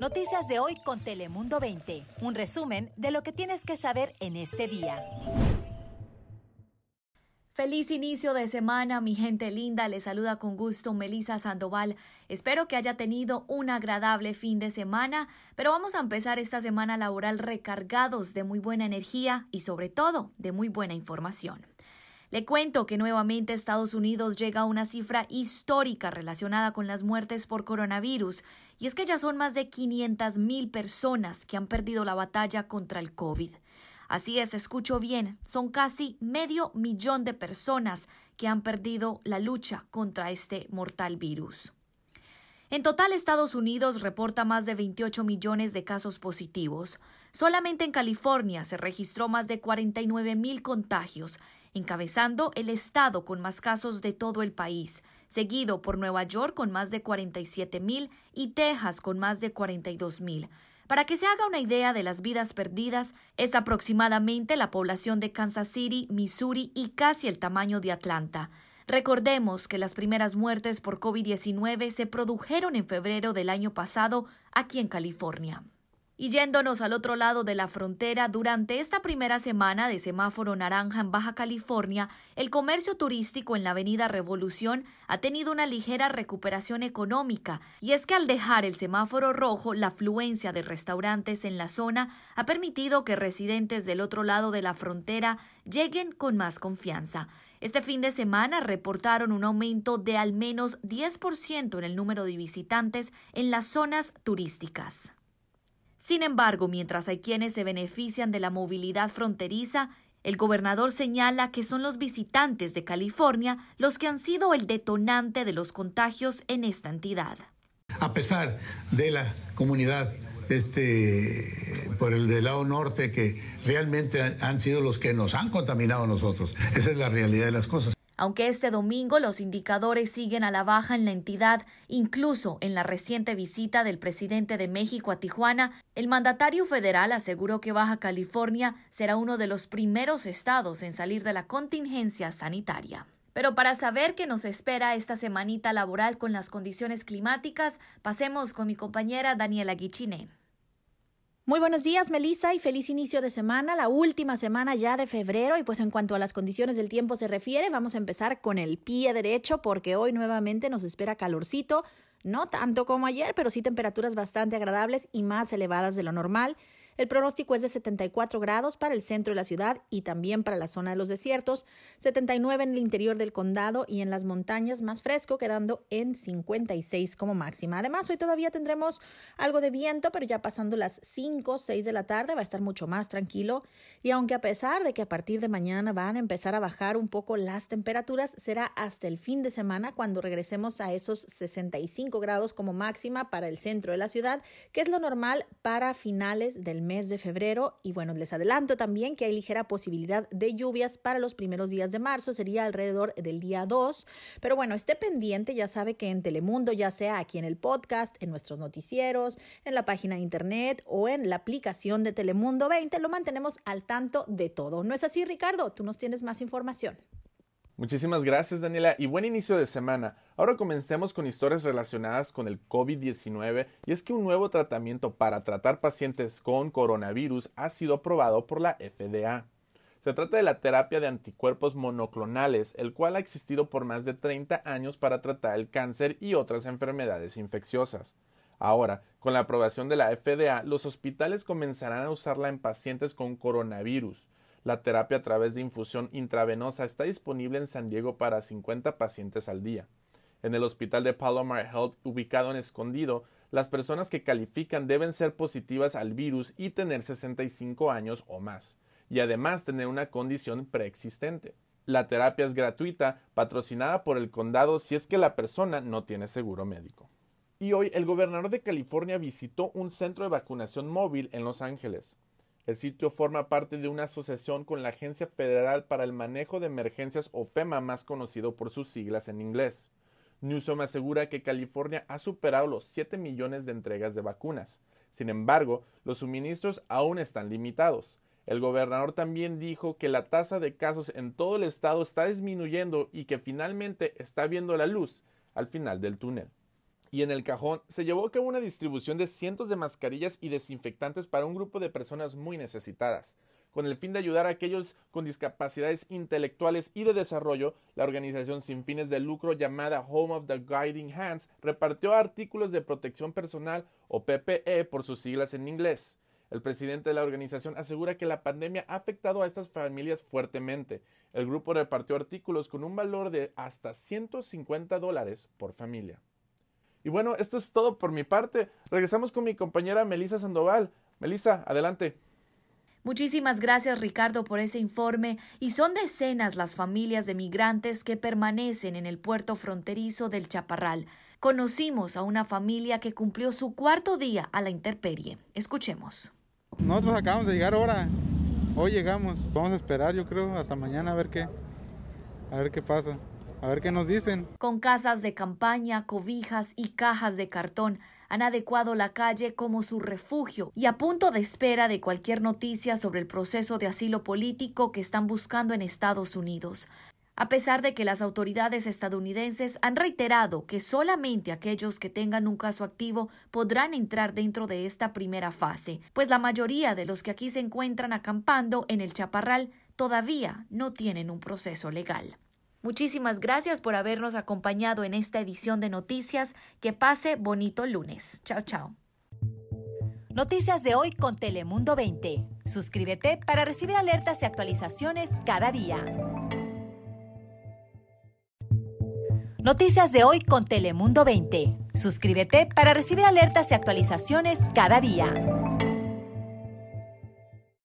Noticias de hoy con Telemundo 20. Un resumen de lo que tienes que saber en este día. Feliz inicio de semana, mi gente linda. Les saluda con gusto Melisa Sandoval. Espero que haya tenido un agradable fin de semana, pero vamos a empezar esta semana laboral recargados de muy buena energía y sobre todo de muy buena información. Le cuento que nuevamente Estados Unidos llega a una cifra histórica relacionada con las muertes por coronavirus, y es que ya son más de 500 mil personas que han perdido la batalla contra el COVID. Así es, escucho bien, son casi medio millón de personas que han perdido la lucha contra este mortal virus. En total, Estados Unidos reporta más de 28 millones de casos positivos. Solamente en California se registró más de 49 mil contagios, encabezando el estado con más casos de todo el país, seguido por Nueva York con más de 47 mil y Texas con más de 42 mil. Para que se haga una idea de las vidas perdidas, es aproximadamente la población de Kansas City, Missouri y casi el tamaño de Atlanta. Recordemos que las primeras muertes por COVID-19 se produjeron en febrero del año pasado aquí en California. Y yéndonos al otro lado de la frontera, durante esta primera semana de semáforo naranja en Baja California, el comercio turístico en la Avenida Revolución ha tenido una ligera recuperación económica, y es que al dejar el semáforo rojo, la afluencia de restaurantes en la zona ha permitido que residentes del otro lado de la frontera lleguen con más confianza. Este fin de semana reportaron un aumento de al menos 10% en el número de visitantes en las zonas turísticas. Sin embargo, mientras hay quienes se benefician de la movilidad fronteriza, el gobernador señala que son los visitantes de California los que han sido el detonante de los contagios en esta entidad. A pesar de la comunidad este, por el del lado norte que realmente han sido los que nos han contaminado nosotros. Esa es la realidad de las cosas. Aunque este domingo los indicadores siguen a la baja en la entidad, incluso en la reciente visita del presidente de México a Tijuana, el mandatario federal aseguró que Baja California será uno de los primeros estados en salir de la contingencia sanitaria. Pero para saber qué nos espera esta semanita laboral con las condiciones climáticas, pasemos con mi compañera Daniela Guichine. Muy buenos días, Melissa, y feliz inicio de semana, la última semana ya de febrero. Y pues en cuanto a las condiciones del tiempo se refiere, vamos a empezar con el pie derecho, porque hoy nuevamente nos espera calorcito, no tanto como ayer, pero sí temperaturas bastante agradables y más elevadas de lo normal. El pronóstico es de 74 grados para el centro de la ciudad y también para la zona de los desiertos, 79 en el interior del condado y en las montañas más fresco, quedando en 56 como máxima. Además, hoy todavía tendremos algo de viento, pero ya pasando las 5 o 6 de la tarde va a estar mucho más tranquilo. Y aunque a pesar de que a partir de mañana van a empezar a bajar un poco las temperaturas, será hasta el fin de semana cuando regresemos a esos 65 grados como máxima para el centro de la ciudad, que es lo normal para finales del mes de febrero. Y bueno, les adelanto también que hay ligera posibilidad de lluvias para los primeros días de marzo, sería alrededor del día 2. Pero bueno, esté pendiente, ya sabe que en Telemundo, ya sea aquí en el podcast, en nuestros noticieros, en la página de internet o en la aplicación de Telemundo 20, lo mantenemos al tanto de todo. ¿No es así, Ricardo? Tú nos tienes más información. Muchísimas gracias Daniela y buen inicio de semana. Ahora comencemos con historias relacionadas con el COVID-19 y es que un nuevo tratamiento para tratar pacientes con coronavirus ha sido aprobado por la FDA. Se trata de la terapia de anticuerpos monoclonales, el cual ha existido por más de 30 años para tratar el cáncer y otras enfermedades infecciosas. Ahora, con la aprobación de la FDA, los hospitales comenzarán a usarla en pacientes con coronavirus. La terapia a través de infusión intravenosa está disponible en San Diego para 50 pacientes al día. En el hospital de Palomar Health, ubicado en Escondido, las personas que califican deben ser positivas al virus y tener 65 años o más, y además tener una condición preexistente. La terapia es gratuita, patrocinada por el condado si es que la persona no tiene seguro médico. Y hoy el gobernador de California visitó un centro de vacunación móvil en Los Ángeles. El sitio forma parte de una asociación con la Agencia Federal para el Manejo de Emergencias o FEMA, más conocido por sus siglas en inglés. Newsom asegura que California ha superado los 7 millones de entregas de vacunas. Sin embargo, los suministros aún están limitados. El gobernador también dijo que la tasa de casos en todo el estado está disminuyendo y que finalmente está viendo la luz al final del túnel. Y en el cajón se llevó a cabo una distribución de cientos de mascarillas y desinfectantes para un grupo de personas muy necesitadas. Con el fin de ayudar a aquellos con discapacidades intelectuales y de desarrollo, la organización sin fines de lucro llamada Home of the Guiding Hands repartió artículos de protección personal o PPE por sus siglas en inglés. El presidente de la organización asegura que la pandemia ha afectado a estas familias fuertemente. El grupo repartió artículos con un valor de hasta 150 dólares por familia. Y bueno, esto es todo por mi parte. Regresamos con mi compañera Melisa Sandoval. Melisa, adelante. Muchísimas gracias Ricardo por ese informe y son decenas las familias de migrantes que permanecen en el puerto fronterizo del Chaparral. Conocimos a una familia que cumplió su cuarto día a la intemperie. Escuchemos. Nosotros acabamos de llegar ahora. Hoy llegamos. Vamos a esperar, yo creo, hasta mañana a ver qué, a ver qué pasa. A ver qué nos dicen. Con casas de campaña, cobijas y cajas de cartón, han adecuado la calle como su refugio y a punto de espera de cualquier noticia sobre el proceso de asilo político que están buscando en Estados Unidos. A pesar de que las autoridades estadounidenses han reiterado que solamente aquellos que tengan un caso activo podrán entrar dentro de esta primera fase, pues la mayoría de los que aquí se encuentran acampando en el Chaparral todavía no tienen un proceso legal. Muchísimas gracias por habernos acompañado en esta edición de noticias. Que pase bonito lunes. Chao, chao. Noticias de hoy con Telemundo 20. Suscríbete para recibir alertas y actualizaciones cada día. Noticias de hoy con Telemundo 20. Suscríbete para recibir alertas y actualizaciones cada día.